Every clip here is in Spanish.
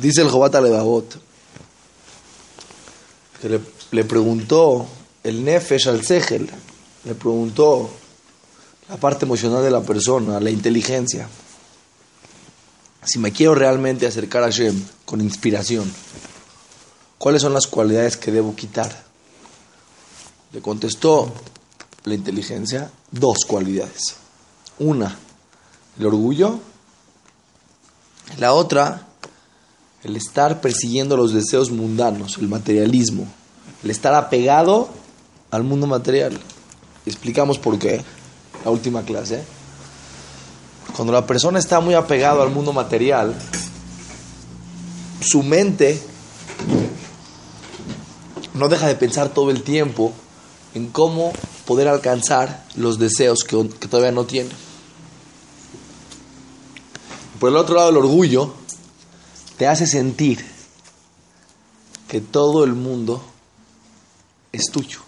Dice el Jobat Levavot que le, le preguntó el Nefesh al Segel, le preguntó la parte emocional de la persona, la inteligencia. Si me quiero realmente acercar a Shem con inspiración, ¿cuáles son las cualidades que debo quitar? Le contestó la inteligencia dos cualidades. Una, el orgullo. La otra, el estar persiguiendo los deseos mundanos, el materialismo, el estar apegado al mundo material. Explicamos por qué, la última clase. Cuando la persona está muy apegado al mundo material, su mente no deja de pensar todo el tiempo en cómo poder alcanzar los deseos que, que todavía no tiene. Por el otro lado, el orgullo te hace sentir que todo el mundo es tuyo.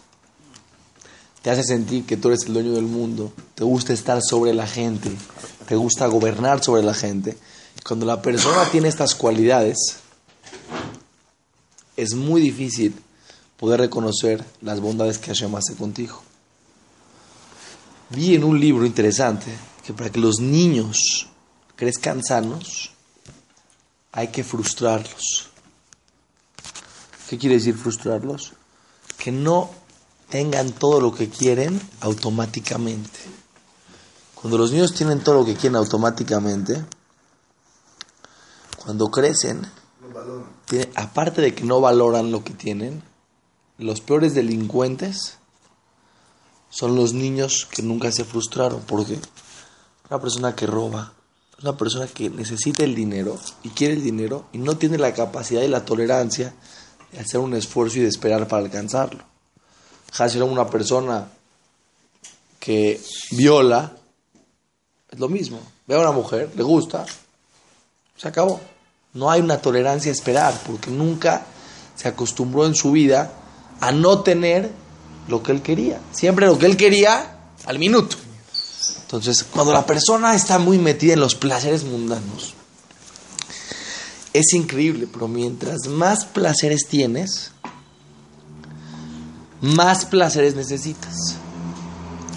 Te hace sentir que tú eres el dueño del mundo. Te gusta estar sobre la gente. Te gusta gobernar sobre la gente. Cuando la persona tiene estas cualidades, es muy difícil poder reconocer las bondades que Hashem hace contigo. Vi en un libro interesante que para que los niños crezcan sanos, hay que frustrarlos. ¿Qué quiere decir frustrarlos? Que no tengan todo lo que quieren automáticamente. Cuando los niños tienen todo lo que quieren automáticamente, cuando crecen, aparte de que no valoran lo que tienen, los peores delincuentes son los niños que nunca se frustraron. ¿Por qué? Una persona que roba, una persona que necesita el dinero y quiere el dinero y no tiene la capacidad y la tolerancia de hacer un esfuerzo y de esperar para alcanzarlo. Hasil una persona que viola, es lo mismo. Ve a una mujer, le gusta, se acabó. No hay una tolerancia a esperar porque nunca se acostumbró en su vida a no tener lo que él quería. Siempre lo que él quería al minuto. Entonces, cuando la persona está muy metida en los placeres mundanos, es increíble, pero mientras más placeres tienes, más placeres necesitas.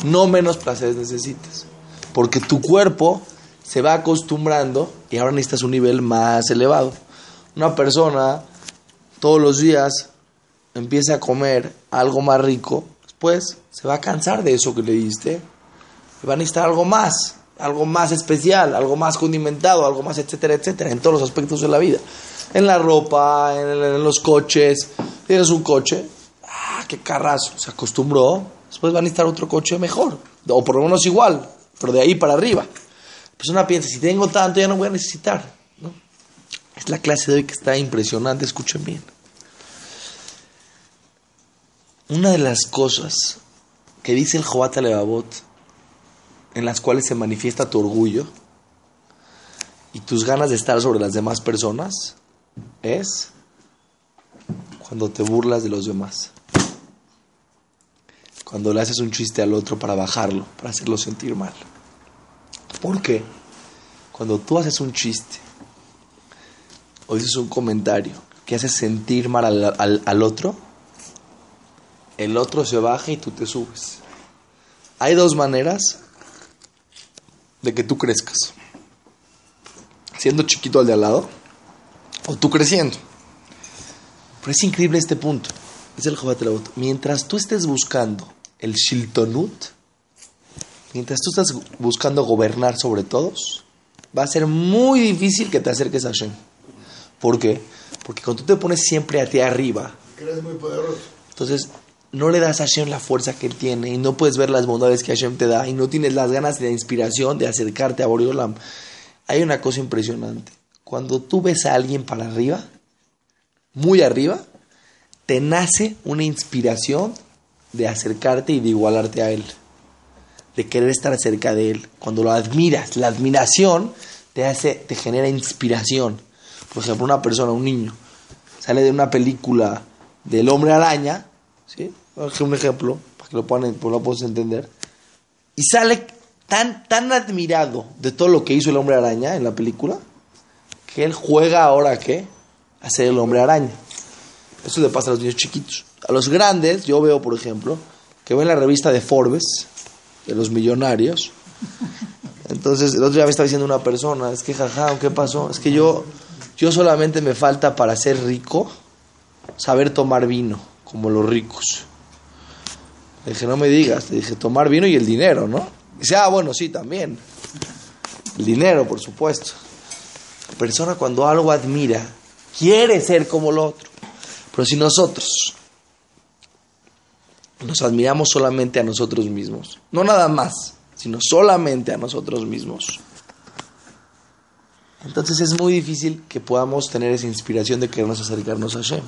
No menos placeres necesitas. Porque tu cuerpo se va acostumbrando y ahora necesitas un nivel más elevado. Una persona todos los días empieza a comer algo más rico, después se va a cansar de eso que le diste y va a necesitar algo más, algo más especial, algo más condimentado, algo más, etcétera, etcétera, en todos los aspectos de la vida. En la ropa, en, los coches. Tienes un coche, ah, qué carrazo, se acostumbró, después va a necesitar otro coche mejor, o por lo menos igual, pero de ahí para arriba. La persona piensa, si tengo tanto ya no voy a necesitar. Es la clase de hoy que está impresionante, escuchen bien. Una de las cosas que dice el Jobat Levavot, en las cuales se manifiesta tu orgullo y tus ganas de estar sobre las demás personas, es cuando te burlas de los demás. Cuando le haces un chiste al otro para bajarlo, para hacerlo sentir mal. ¿Por qué? Cuando tú haces un chiste o dices un comentario que hace sentir mal al, al, al otro, el otro se baja y tú te subes. Hay dos maneras de que tú crezcas. Siendo chiquito al de al lado o tú creciendo. Pero es increíble este punto. Es el Jobat Mientras tú estés buscando el Shiltonut, mientras tú estás buscando gobernar sobre todos, va a ser muy difícil que te acerques a Hashem. ¿Por qué? Porque cuando tú te pones siempre a ti arriba, Eres muy poderoso. entonces no le das a Hashem la fuerza que tiene y no puedes ver las bondades que Hashem te da y no tienes las ganas de la inspiración de acercarte a Boreolam. Hay una cosa impresionante. Cuando tú ves a alguien para arriba, muy arriba, te nace una inspiración de acercarte y de igualarte a él, de querer estar cerca de él. Cuando lo admiras, la admiración te hace, te genera inspiración. Por ejemplo, una persona, un niño, sale de una película del hombre araña, ¿sí? Un ejemplo, para que lo puedan, pues lo puedas entender, y sale tan, tan admirado de todo lo que hizo el hombre araña en la película, que él juega ahora, ¿qué? a ser el hombre araña. Eso le pasa a los niños chiquitos. A los grandes, yo veo, por ejemplo, que ven la revista de Forbes, de los millonarios. Entonces, el otro día me estaba diciendo una persona, es que jaja, ¿qué pasó? Es que yo, yo solamente me falta para ser rico saber tomar vino, como los ricos. Le dije, no me digas, te dije, tomar vino y el dinero, ¿no? Y dice, ah, bueno, sí, también. El dinero, por supuesto. La persona cuando algo admira, quiere ser como el otro. Pero si nosotros nos admiramos solamente a nosotros mismos, no nada más, sino solamente a nosotros mismos, entonces es muy difícil que podamos tener esa inspiración de querernos acercarnos a Hashem.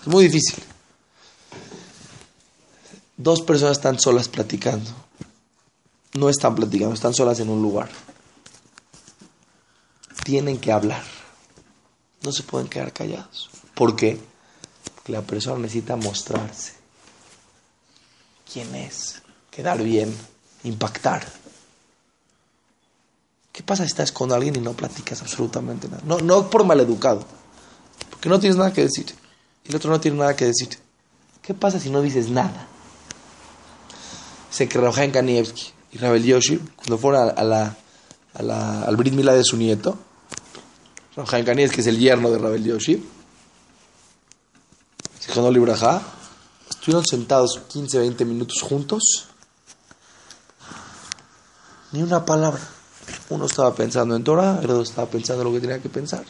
Es muy difícil. Dos personas están solas platicando. No están platicando, están solas en un lugar. Tienen que hablar. No se pueden quedar callados. ¿Por qué? Porque la persona necesita mostrarse. ¿Quién es? Quedar bien, impactar. ¿Qué pasa si estás con alguien y no platicas absolutamente nada? No, no por maleducado, porque no tienes nada que decir. Y el otro no tiene nada que decir. ¿Qué pasa si no dices nada? Se en Kanievski y Rabel Yoshi, cuando fueron a, la, a la, al Brit Mila de su nieto, Rafael Kanievski es el yerno de Rabel Yoshi, no Libraja, estuvieron sentados 15, 20 minutos juntos, ni una palabra. Uno estaba pensando en Torah, el otro estaba pensando en lo que tenía que pensar.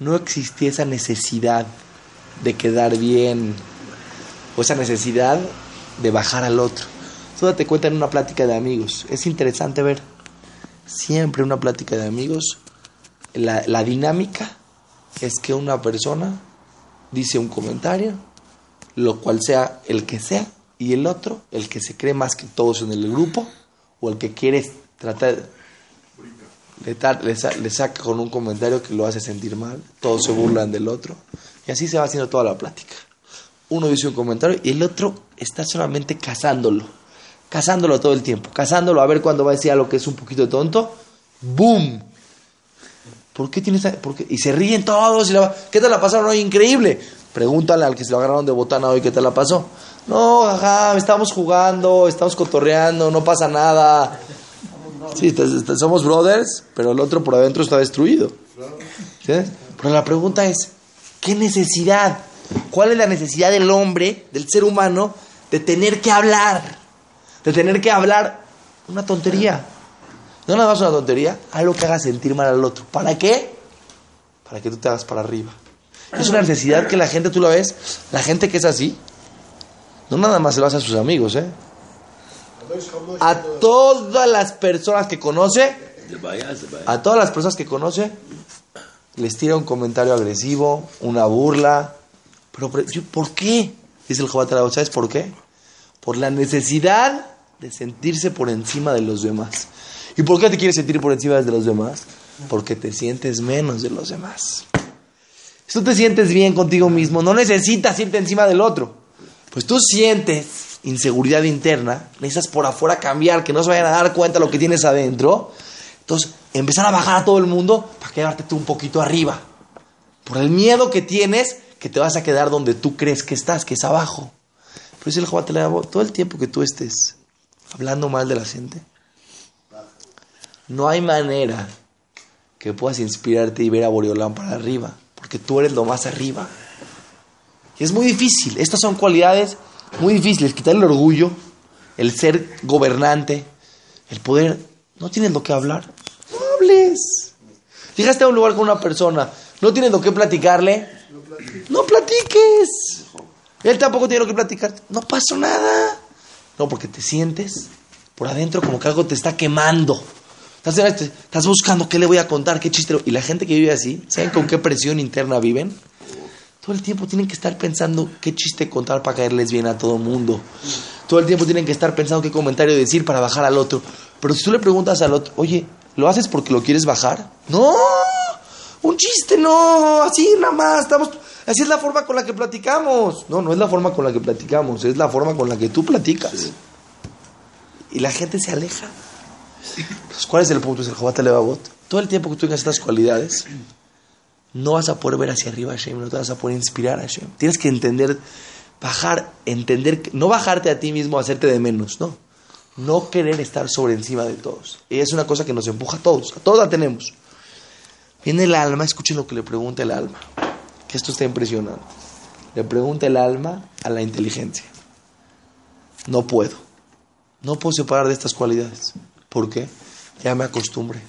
No existía esa necesidad de quedar bien o esa necesidad de bajar al otro. Tú date cuenta en una plática de amigos. Es interesante ver siempre una plática de amigos. La, la dinámica es que una persona dice un comentario, lo cual sea el que sea, y el otro, el que se cree más que todos en el grupo, o el que quiere tratar, le, le, saca con un comentario que lo hace sentir mal, todos se burlan del otro, y así se va haciendo toda la plática. Uno dice un comentario y el otro está solamente cazándolo, cazándolo todo el tiempo, cazándolo a ver cuándo va a decir algo que es un poquito tonto, ¡boom! ¿Por qué tienes por qué? Y se ríen todos. Y la, ¿Qué te la pasaron hoy? Increíble. Pregúntale al que se lo agarraron de botana hoy qué te la pasó. No, ajá, estamos jugando, estamos cotorreando, no pasa nada. Sí, somos brothers, pero el otro por adentro está destruido. Pero la pregunta es, ¿qué necesidad? ¿Cuál es la necesidad del hombre, del ser humano, de tener que hablar? De tener que hablar una tontería. No nada más una tontería, algo que haga sentir mal al otro. ¿Para qué? Para que tú te hagas para arriba. Es una necesidad que la gente, tú lo ves, la gente que es así, no nada más se lo hace a sus amigos, ¿eh? A todas las personas que conoce, a todas las personas que conoce, les tira un comentario agresivo, una burla. Pero, ¿por qué? Dice el Jobat ¿sabes por qué? Por la necesidad de sentirse por encima de los demás. ¿Y por qué te quieres sentir por encima de los demás? Porque te sientes menos de los demás. Si tú te sientes bien contigo mismo, no necesitas irte encima del otro. Pues tú sientes inseguridad interna, necesitas por afuera cambiar, que no se vayan a dar cuenta lo que tienes adentro. Entonces, empezar a bajar a todo el mundo para quedarte tú un poquito arriba. Por el miedo que tienes, que te vas a quedar donde tú crees que estás, que es abajo. Pero si el te todo el tiempo que tú estés hablando mal de la gente, no hay manera que puedas inspirarte y ver a Boreolán para arriba, porque tú eres lo más arriba. Y es muy difícil. Estas son cualidades muy difíciles. Quitar el orgullo, el ser gobernante, el poder. No tienes lo que hablar. No hables. Llegaste a un lugar con una persona, no tienes lo que platicarle. No platiques. Él tampoco tiene lo que platicar. No pasó nada. No, porque te sientes por adentro como que algo te está quemando. Estás, buscando qué le voy a contar, qué chiste. Y la gente que vive así, ¿saben con qué presión interna viven? Todo el tiempo tienen que estar pensando qué chiste contar para caerles bien a todo el mundo. Todo el tiempo tienen que estar pensando qué comentario decir para bajar al otro. Pero si tú le preguntas al otro, oye, ¿lo haces porque lo quieres bajar? No, un chiste, no, así nada más, estamos, así es la forma con la que platicamos. No, no es la forma con la que platicamos, es la forma con la que tú platicas. Y la gente se aleja. ¿cuál es el punto? Es el Jobat Levavot. Todo el tiempo que tú tengas estas cualidades, no vas a poder ver hacia arriba a Hashem, no te vas a poder inspirar a Hashem. Tienes que entender, bajar, entender, no bajarte a ti mismo, hacerte de menos, no. No querer estar sobre encima de todos. Y es una cosa que nos empuja a todos, a todos la tenemos. Viene el alma, escuchen lo que le pregunta el alma, que esto está impresionante. Le pregunta el alma a la inteligencia. No puedo. No puedo separar de estas cualidades. ¿Por qué? Ya me acostumbré.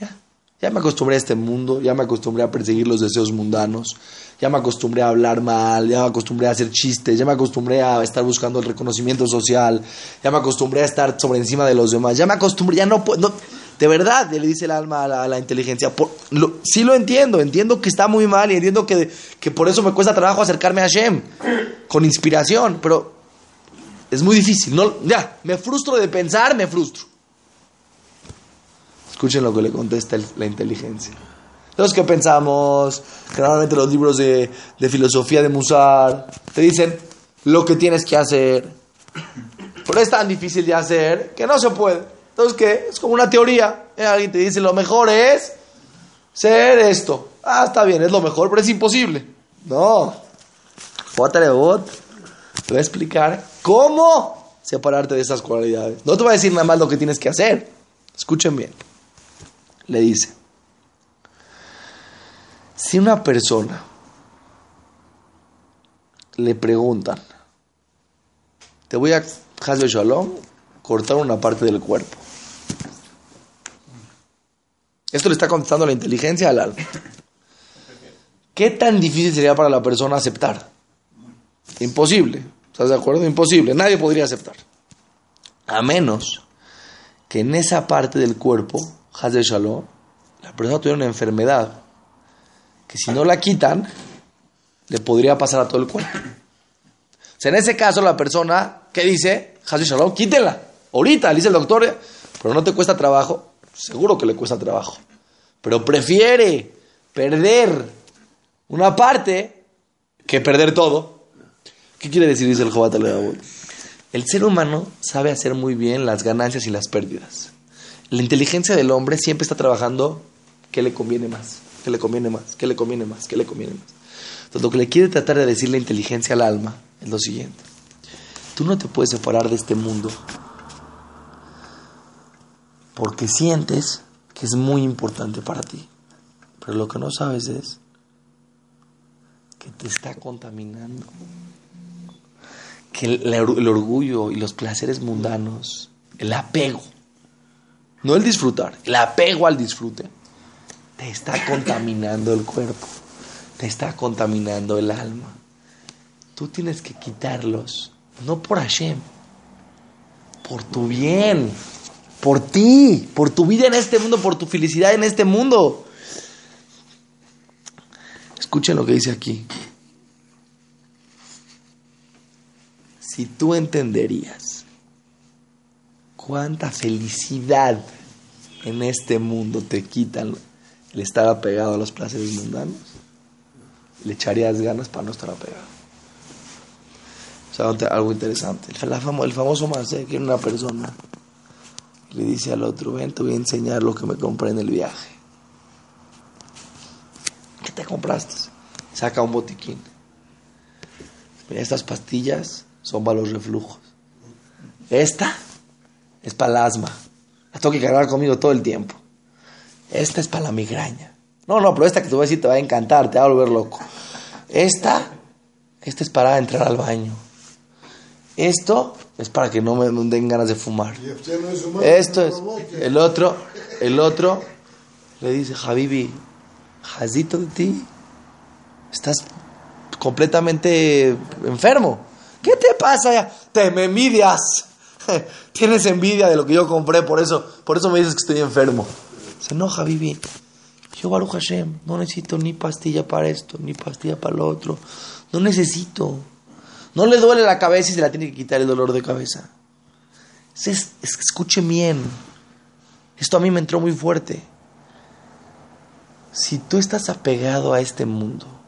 Ya. Ya me acostumbré a este mundo, ya me acostumbré a perseguir los deseos mundanos, ya me acostumbré a hablar mal, ya me acostumbré a hacer chistes, ya me acostumbré a estar buscando el reconocimiento social, ya me acostumbré a estar sobre encima de los demás, ya me acostumbré, ya no puedo, de verdad, le dice el alma a la, inteligencia, sí lo entiendo, entiendo que está muy mal y entiendo que, que por eso me cuesta trabajo acercarme a Hashem, con inspiración, pero es muy difícil, no, ya, me frustro de pensar, me frustro. Escuchen lo que le contesta la inteligencia. Los que pensamos, generalmente los libros de, filosofía de Musar, te dicen lo que tienes que hacer. Pero es tan difícil de hacer que no se puede. Entonces, ¿qué? Es como una teoría. Eh, alguien te dice, lo mejor es ser esto. Ah, está bien, es lo mejor, pero es imposible. No. Te voy a explicar cómo separarte de esas cualidades. No te voy a decir nada más lo que tienes que hacer. Escuchen bien. Le dice, si una persona le preguntan, te voy a, Hasbe Shalom, cortar una parte del cuerpo. Esto le está contestando la inteligencia al alma. ¿Qué tan difícil sería para la persona aceptar? Imposible. ¿Estás de acuerdo? Imposible. Nadie podría aceptar. A menos que en esa parte del cuerpo, Hasbe Shalom, la persona tuviera una enfermedad que si no la quitan, le podría pasar a todo el cuerpo. O sea, en ese caso, la persona que dice, Hazu Shalom, quítela. Ahorita, le dice el doctor, pero no te cuesta trabajo. Seguro que le cuesta trabajo. Pero prefiere perder una parte que perder todo. ¿Qué quiere decir? Dice el Jobat El ser humano sabe hacer muy bien las ganancias y las pérdidas. La inteligencia del hombre siempre está trabajando qué le conviene más que le conviene más, que le conviene más, que le conviene más. Entonces lo que le quiere tratar de decir la inteligencia al alma es lo siguiente. Tú no te puedes separar de este mundo porque sientes que es muy importante para ti. Pero lo que no sabes es que te está contaminando. Que el, orgullo y los placeres mundanos, el apego, no el disfrutar, el apego al disfrute, te está contaminando el cuerpo, te está contaminando el alma. Tú tienes que quitarlos, no por Hashem, por tu bien, por ti, por tu vida en este mundo, por tu felicidad en este mundo. Escuchen lo que dice aquí. Si tú entenderías cuánta felicidad en este mundo te quitan le estar apegado a los placeres mundanos, le echarías ganas para no estar apegado. O sea, algo interesante. El, el famoso más que una persona le dice al otro, ven, te voy a enseñar lo que me compré en el viaje. ¿Qué te compraste? Saca un botiquín. estas pastillas son para los reflujos. Esta es para el asma. La tengo que cargar conmigo todo el tiempo. Esta es para la migraña. No, no, pero esta que te voy a decir te va a encantar, te va a volver loco. Esta, esta es para entrar al baño. Esto es para que no me den ganas de fumar. Esto es. El otro, el otro le dice, Javibi, jazito de ti. Estás completamente enfermo. ¿Qué te pasa? Te me envidias. Tienes envidia de lo que yo compré, por eso, por eso me dices que estoy enfermo. Se enoja, Vivi. Yo, Baruch Hashem, no necesito ni pastilla para esto, ni pastilla para lo otro. No necesito. No le duele la cabeza y se la tiene que quitar el dolor de cabeza. Es, escuche bien. Esto a mí me entró muy fuerte. Si tú estás apegado a este mundo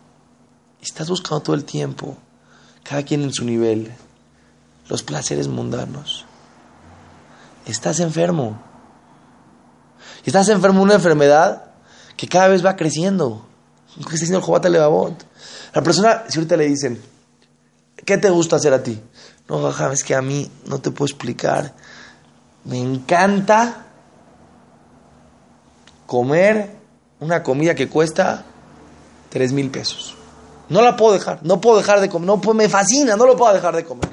estás buscando todo el tiempo, cada quien en su nivel, los placeres mundanos, estás enfermo. Estás enfermo de una enfermedad que cada vez va creciendo. ¿Qué está haciendo el Jobat Levavot? La persona, si ahorita le dicen, ¿qué te gusta hacer a ti? No, jaja, es que a mí no te puedo explicar. Me encanta comer una comida que cuesta tres mil pesos. No la puedo dejar, no puedo dejar de comer, no, me fascina, no lo puedo dejar de comer.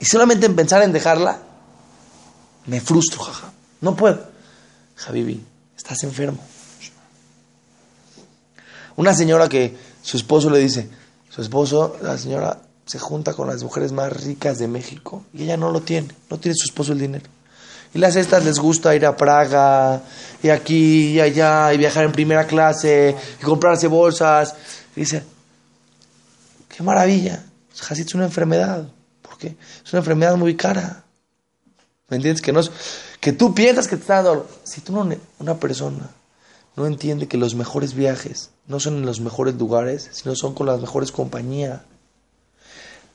Y solamente en pensar en dejarla, me frustro, jaja. No puedo. Javibi, estás enfermo. Una señora que su esposo le dice, su esposo, la señora se junta con las mujeres más ricas de México y ella no lo tiene, no tiene su esposo el dinero. Y las estas les gusta ir a Praga, y aquí, y allá, y viajar en primera clase, y comprarse bolsas. dice, qué maravilla, es una enfermedad. ¿Por qué? Es una enfermedad muy cara. ¿Me entiendes? Que, no que tú piensas que te está dando... Si tú no, una persona no entiende que los mejores viajes no son en los mejores lugares, sino son con las mejores compañías.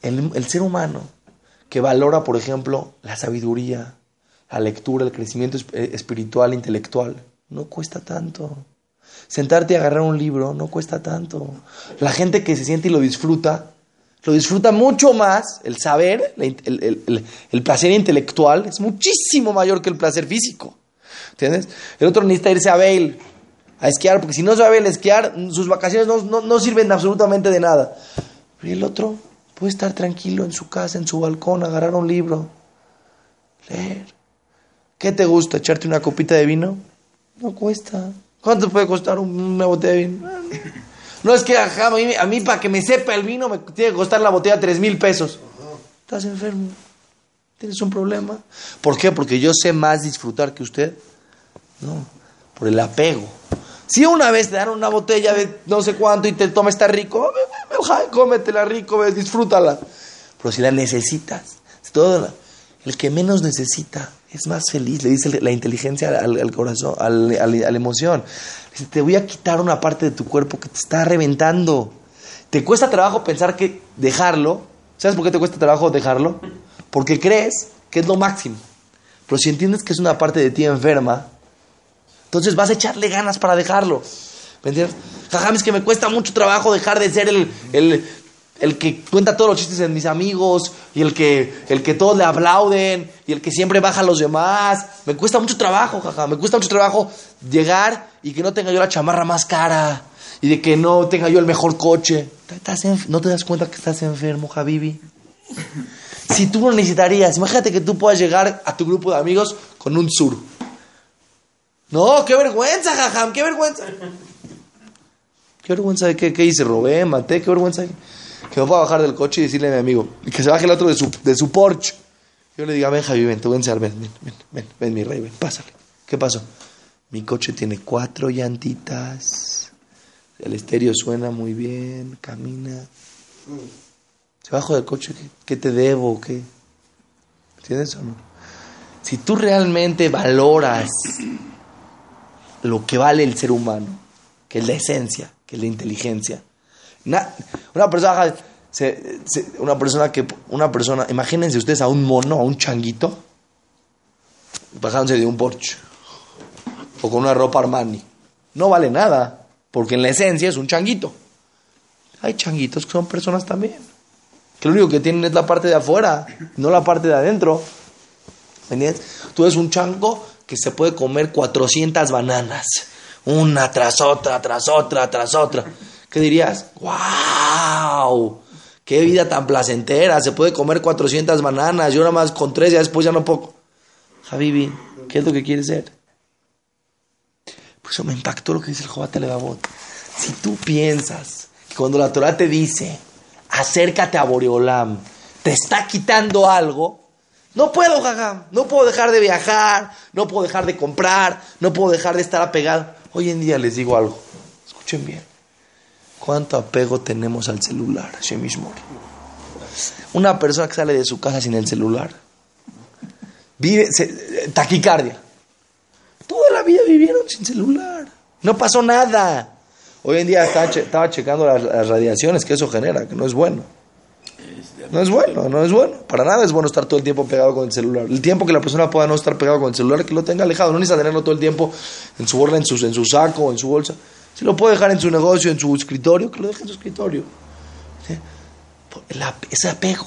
El, ser humano que valora, por ejemplo, la sabiduría, la lectura, el crecimiento eh, espiritual, intelectual, no cuesta tanto. Sentarte y agarrar un libro no cuesta tanto. La gente que se siente y lo disfruta, lo disfruta mucho más, el saber, el, placer intelectual es muchísimo mayor que el placer físico. ¿Entiendes? El otro necesita irse a Bale a esquiar, porque si no sabe el esquiar, sus vacaciones no, no, sirven absolutamente de nada. Y el otro puede estar tranquilo en su casa, en su balcón, agarrar un libro, leer. ¿Qué te gusta? ¿Echarte una copita de vino? No cuesta. ¿Cuánto puede costar una botella de vino? No es que a mí, a mí para que me sepa el vino me tiene que costar la botella tres mil pesos. Estás enfermo. Tienes un problema. ¿Por qué? Porque yo sé más disfrutar que usted. No, por el apego. Si una vez te dan una botella de no sé cuánto y te toma está rico, cómetela rico, disfrútala. Pero si la necesitas, todo el que menos necesita es más feliz, le dice la inteligencia al, corazón, a la emoción. Dice, te voy a quitar una parte de tu cuerpo que te está reventando. Te cuesta trabajo pensar que dejarlo. ¿Sabes por qué te cuesta trabajo dejarlo? Porque crees que es lo máximo. Pero si entiendes que es una parte de ti enferma, entonces vas a echarle ganas para dejarlo. ¿Me entiendes? es que me cuesta mucho trabajo dejar de ser el, el, que cuenta todos los chistes en mis amigos y el que, el que todos le aplauden y el que siempre baja a los demás. Me cuesta mucho trabajo, jaja. Me cuesta mucho trabajo llegar y que no tenga yo la chamarra más cara y de que no tenga yo el mejor coche. ¿No te das cuenta que estás enfermo, Javibi? Si tú lo necesitarías, imagínate que tú puedas llegar a tu grupo de amigos con un sur. No, qué vergüenza, jajam, qué vergüenza. Qué vergüenza de qué, qué hice, robé, maté, qué vergüenza. Que me pueda bajar del coche y decirle a mi amigo, que se baje el otro de su, de su Porsche. Yo le diga, ven Javi, ven, voy a enseñar, ven, ven, ven, ven, ven, mi rey, ven, pásale. ¿Qué pasó? Mi coche tiene cuatro llantitas, el estéreo suena muy bien, camina. Se bajo del coche, ¿qué, qué te debo? ¿Qué? ¿Entiendes o no? Si tú realmente valoras lo que vale el ser humano, que es la esencia, que es la inteligencia. una persona, una persona que, una persona, imagínense ustedes a un mono, a un changuito, bajándose de un Porsche o con una ropa Armani. No vale nada, porque en la esencia es un changuito. Hay changuitos que son personas también, que lo único que tienen es la parte de afuera, no la parte de adentro. ¿Me entiendes? Tú eres un chango que se puede comer 400 bananas, una tras otra, tras otra, tras otra. ¿Qué dirías? ¡Wow! ¡Qué vida tan placentera! Se puede comer 400 bananas, yo nada más con tres, ya después ya no puedo. Javibi, ¿qué es lo que quieres ser? Pues me impactó lo que dice el Jobat Levavot. Si tú piensas que cuando la Torah te dice, acércate a Boreolam, te está quitando algo, no puedo, jaja. No puedo dejar de viajar, no puedo dejar de comprar, no puedo dejar de estar apegado. Hoy en día les digo algo. Escuchen bien. ¿Cuánto apego tenemos al celular, mismo? Una persona que sale de su casa sin el celular vive taquicardia. Toda la vida vivieron sin celular. No pasó nada. Hoy en día estaba, checando las, radiaciones que eso genera, que no es bueno. No es bueno, no es bueno. Para nada es bueno estar todo el tiempo pegado con el celular. El tiempo que la persona pueda no estar pegado con el celular, que lo tenga alejado. No necesita tenerlo todo el tiempo en su borla, en su, en su saco, en su bolsa. Si lo puede dejar en su negocio, en su escritorio, que lo deje en su escritorio. ese apego.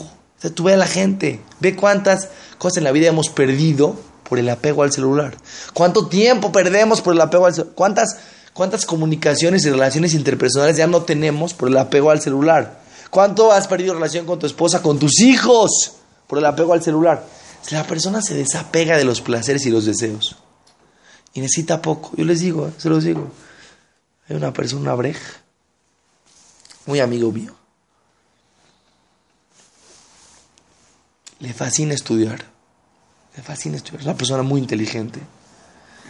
tú ve a la gente, ve cuántas cosas en la vida hemos perdido por el apego al celular. ¿Cuánto tiempo perdemos por el apego al celular? ¿Cuántas, ¿Cuántas comunicaciones y relaciones interpersonales ya no tenemos por el apego al celular? ¿Cuánto has perdido relación con tu esposa, con tus hijos por el apego al celular? La persona se desapega de los placeres y los deseos y necesita poco. Yo les digo, ¿eh? se los digo. Hay una persona, una breja, muy amigo mío. Le fascina estudiar. Le fascina estudiar. Es una persona muy inteligente.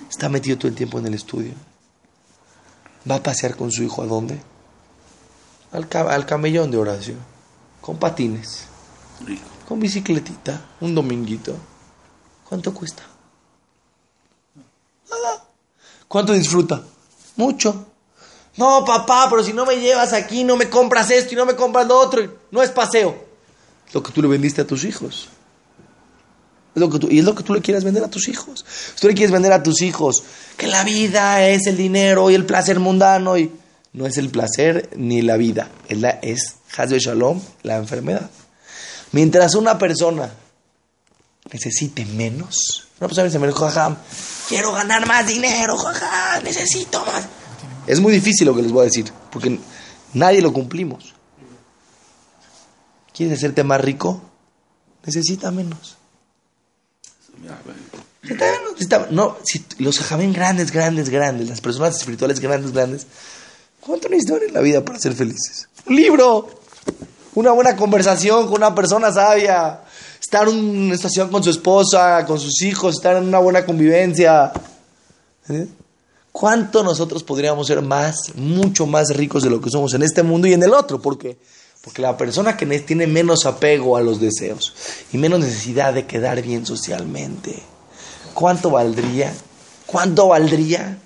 Está metido todo el tiempo en el estudio. Va a pasear con su hijo a dónde? Al, al camellón de Horacio. Con patines. Con bicicletita. Un dominguito. ¿Cuánto cuesta? Nada. ¿Cuánto disfruta? Mucho. No, papá, pero si no me llevas aquí, no me compras esto y no me compras lo otro. No es paseo. Es lo que tú le vendiste a tus hijos. Es lo que tú, y es lo que tú le quieres vender a tus hijos. Si tú le quieres vender a tus hijos que la vida es el dinero y el placer mundano y no es el placer ni la vida, es, la, es Shalom, la enfermedad. Mientras una persona necesite menos, una persona dice, quiero ganar más dinero, jaja, necesito más. Es muy difícil lo que les voy a decir, porque nadie lo cumplimos. ¿Quieres hacerte más rico? Necesita menos. No, si los jajamén grandes, grandes, grandes, las personas espirituales grandes, grandes, ¿cuánto necesitan en la vida para ser felices? Un libro, una buena conversación con una persona sabia, estar en una estación con su esposa, con sus hijos, estar en una buena convivencia. ¿Eh? ¿Cuánto nosotros podríamos ser más, mucho más ricos de lo que somos en este mundo y en el otro? ¿Por qué? Porque la persona que tiene menos apego a los deseos y menos necesidad de quedar bien socialmente, ¿cuánto valdría? ¿Cuánto valdría?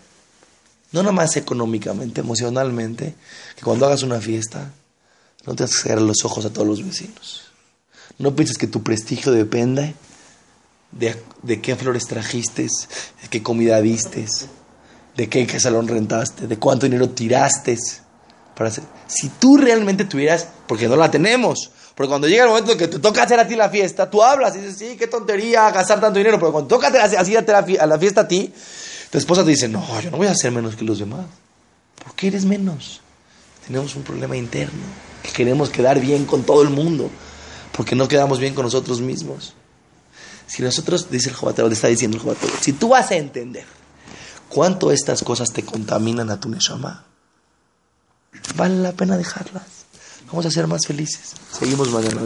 No nomás económicamente, emocionalmente, que cuando hagas una fiesta no te vas a cerrar los ojos a todos los vecinos. No pienses que tu prestigio depende de, de qué flores trajiste, de qué comida vistes de qué, salón rentaste, de cuánto dinero tiraste para hacer. Si tú realmente tuvieras, porque no la tenemos, porque cuando llega el momento que te toca hacer a ti la fiesta, tú hablas y dices, sí, qué tontería gastar tanto dinero, pero cuando toca hacer así a la fiesta a ti, tu esposa te dice, no, yo no voy a ser menos que los demás. ¿Por qué eres menos? Tenemos un problema interno, que queremos quedar bien con todo el mundo, porque no quedamos bien con nosotros mismos. Si nosotros, dice el Jobatero, le está diciendo el Jobatero, si tú vas a entender cuánto estas cosas te contaminan a tu neshama, vale la pena dejarlas. Vamos a ser más felices. Seguimos mañana.